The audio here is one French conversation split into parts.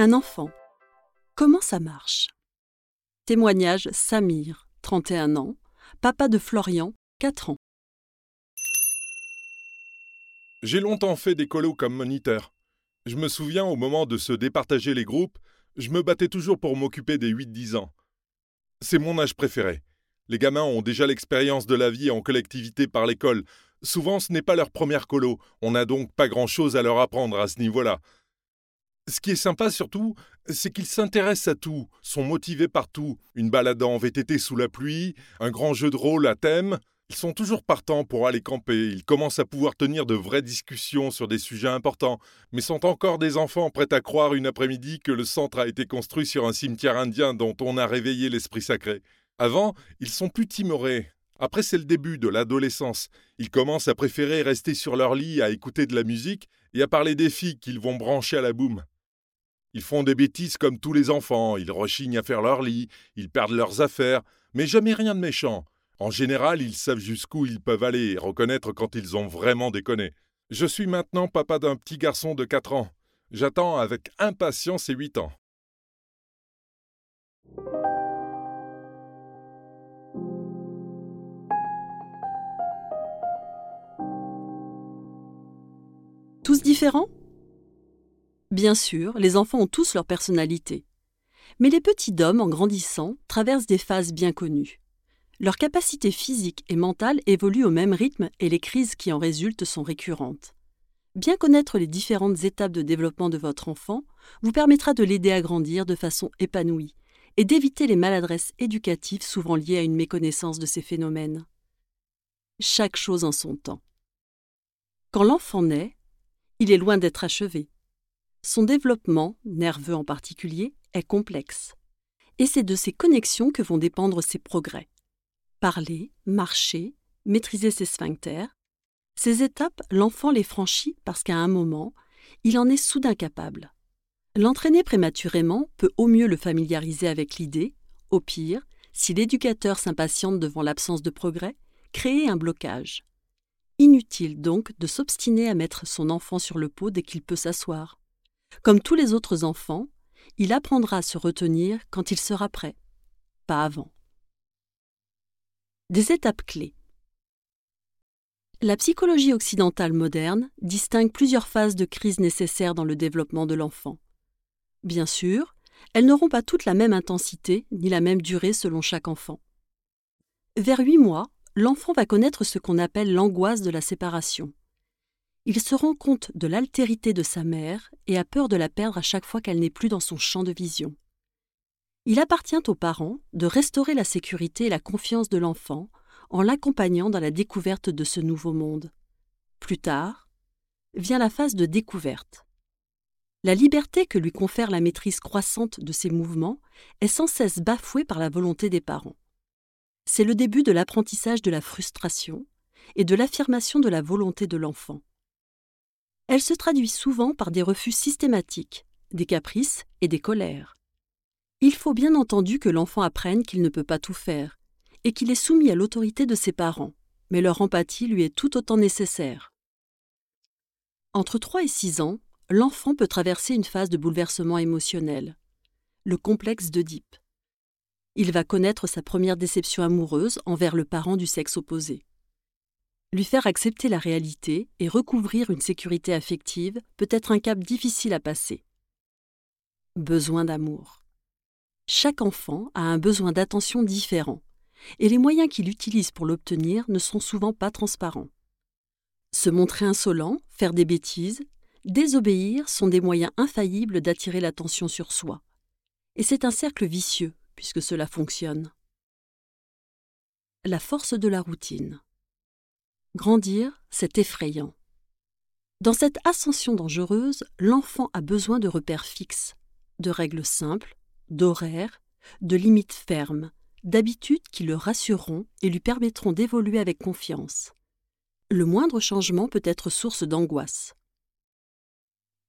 Un enfant. Comment ça marche? Témoignage Samir, 31 ans, papa de Florian, 4 ans. J'ai longtemps fait des colos comme moniteur. Je me souviens au moment de se départager les groupes, je me battais toujours pour m'occuper des 8-10 ans. C'est mon âge préféré. Les gamins ont déjà l'expérience de la vie en collectivité par l'école. Souvent, ce n'est pas leur première colo. On n'a donc pas grand-chose à leur apprendre à ce niveau-là. Ce qui est sympa surtout, c'est qu'ils s'intéressent à tout, sont motivés par tout. Une balade en VTT sous la pluie, un grand jeu de rôle à thème. Ils sont toujours partants pour aller camper. Ils commencent à pouvoir tenir de vraies discussions sur des sujets importants, mais sont encore des enfants prêts à croire une après-midi que le centre a été construit sur un cimetière indien dont on a réveillé l'esprit sacré. Avant, ils sont plus timorés. Après, c'est le début de l'adolescence. Ils commencent à préférer rester sur leur lit à écouter de la musique et à parler des filles qu'ils vont brancher à la boum. Ils font des bêtises comme tous les enfants, ils rechignent à faire leur lit, ils perdent leurs affaires, mais jamais rien de méchant. En général, ils savent jusqu'où ils peuvent aller et reconnaître quand ils ont vraiment déconné. Je suis maintenant papa d'un petit garçon de 4 ans. J'attends avec impatience ses 8 ans. Tous différents? Bien sûr, les enfants ont tous leur personnalité. Mais les petits d'hommes, en grandissant, traversent des phases bien connues. Leurs capacités physiques et mentales évoluent au même rythme et les crises qui en résultent sont récurrentes. Bien connaître les différentes étapes de développement de votre enfant vous permettra de l'aider à grandir de façon épanouie et d'éviter les maladresses éducatives souvent liées à une méconnaissance de ces phénomènes. Chaque chose en son temps. Quand l'enfant naît, il est loin d'être achevé. Son développement, nerveux en particulier, est complexe. Et c'est de ces connexions que vont dépendre ses progrès. Parler, marcher, maîtriser ses sphincters. Ces étapes, l'enfant les franchit parce qu'à un moment, il en est soudain capable. L'entraîner prématurément peut au mieux le familiariser avec l'idée, au pire, si l'éducateur s'impatiente devant l'absence de progrès, créer un blocage. Inutile donc de s'obstiner à mettre son enfant sur le pot dès qu'il peut s'asseoir. Comme tous les autres enfants, il apprendra à se retenir quand il sera prêt, pas avant. Des étapes clés. La psychologie occidentale moderne distingue plusieurs phases de crise nécessaires dans le développement de l'enfant. Bien sûr, elles n'auront pas toutes la même intensité ni la même durée selon chaque enfant. Vers huit mois, l'enfant va connaître ce qu'on appelle l'angoisse de la séparation. Il se rend compte de l'altérité de sa mère et a peur de la perdre à chaque fois qu'elle n'est plus dans son champ de vision. Il appartient aux parents de restaurer la sécurité et la confiance de l'enfant en l'accompagnant dans la découverte de ce nouveau monde. Plus tard, vient la phase de découverte. La liberté que lui confère la maîtrise croissante de ses mouvements est sans cesse bafouée par la volonté des parents c'est le début de l'apprentissage de la frustration et de l'affirmation de la volonté de l'enfant. Elle se traduit souvent par des refus systématiques, des caprices et des colères. Il faut bien entendu que l'enfant apprenne qu'il ne peut pas tout faire et qu'il est soumis à l'autorité de ses parents, mais leur empathie lui est tout autant nécessaire. Entre 3 et 6 ans, l'enfant peut traverser une phase de bouleversement émotionnel, le complexe d'Oedipe il va connaître sa première déception amoureuse envers le parent du sexe opposé. Lui faire accepter la réalité et recouvrir une sécurité affective peut être un cap difficile à passer. Besoin d'amour. Chaque enfant a un besoin d'attention différent, et les moyens qu'il utilise pour l'obtenir ne sont souvent pas transparents. Se montrer insolent, faire des bêtises, désobéir sont des moyens infaillibles d'attirer l'attention sur soi. Et c'est un cercle vicieux puisque cela fonctionne. La force de la routine. Grandir, c'est effrayant. Dans cette ascension dangereuse, l'enfant a besoin de repères fixes, de règles simples, d'horaires, de limites fermes, d'habitudes qui le rassureront et lui permettront d'évoluer avec confiance. Le moindre changement peut être source d'angoisse.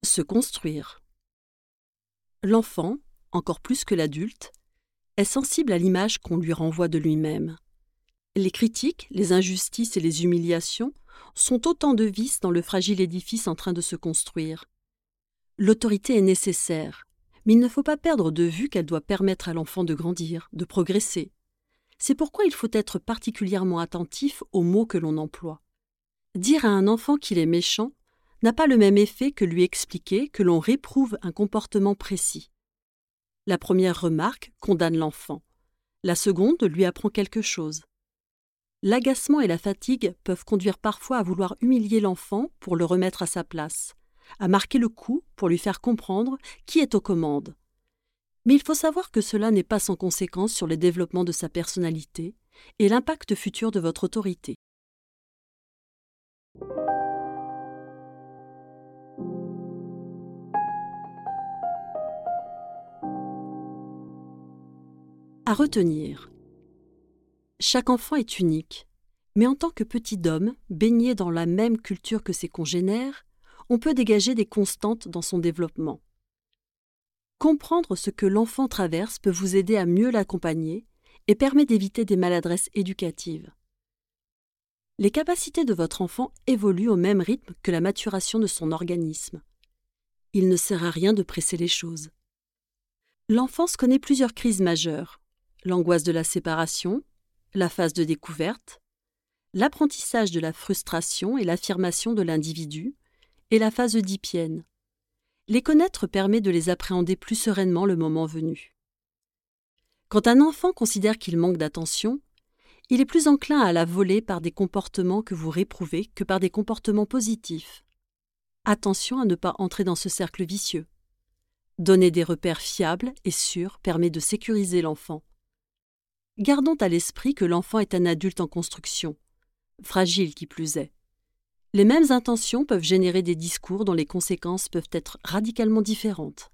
Se construire. L'enfant, encore plus que l'adulte, est sensible à l'image qu'on lui renvoie de lui-même. Les critiques, les injustices et les humiliations sont autant de vis dans le fragile édifice en train de se construire. L'autorité est nécessaire, Mais il ne faut pas perdre de vue qu'elle doit permettre à l'enfant de grandir, de progresser. C'est pourquoi il faut être particulièrement attentif aux mots que l'on emploie. Dire à un enfant qu'il est méchant n'a pas le même effet que lui expliquer que l'on réprouve un comportement précis. La première remarque condamne l'enfant. La seconde lui apprend quelque chose. L'agacement et la fatigue peuvent conduire parfois à vouloir humilier l'enfant pour le remettre à sa place, à marquer le coup pour lui faire comprendre qui est aux commandes. Mais il faut savoir que cela n'est pas sans conséquence sur le développement de sa personnalité et l'impact futur de votre autorité. À retenir. Chaque enfant est unique, mais en tant que petit homme, baigné dans la même culture que ses congénères, on peut dégager des constantes dans son développement. Comprendre ce que l'enfant traverse peut vous aider à mieux l'accompagner et permet d'éviter des maladresses éducatives. Les capacités de votre enfant évoluent au même rythme que la maturation de son organisme. Il ne sert à rien de presser les choses. L'enfance connaît plusieurs crises majeures l'angoisse de la séparation, la phase de découverte, l'apprentissage de la frustration et l'affirmation de l'individu, et la phase oedipienne. Les connaître permet de les appréhender plus sereinement le moment venu. Quand un enfant considère qu'il manque d'attention, il est plus enclin à la voler par des comportements que vous réprouvez que par des comportements positifs. Attention à ne pas entrer dans ce cercle vicieux. Donner des repères fiables et sûrs permet de sécuriser l'enfant gardons à l'esprit que l'enfant est un adulte en construction, fragile qui plus est. Les mêmes intentions peuvent générer des discours dont les conséquences peuvent être radicalement différentes.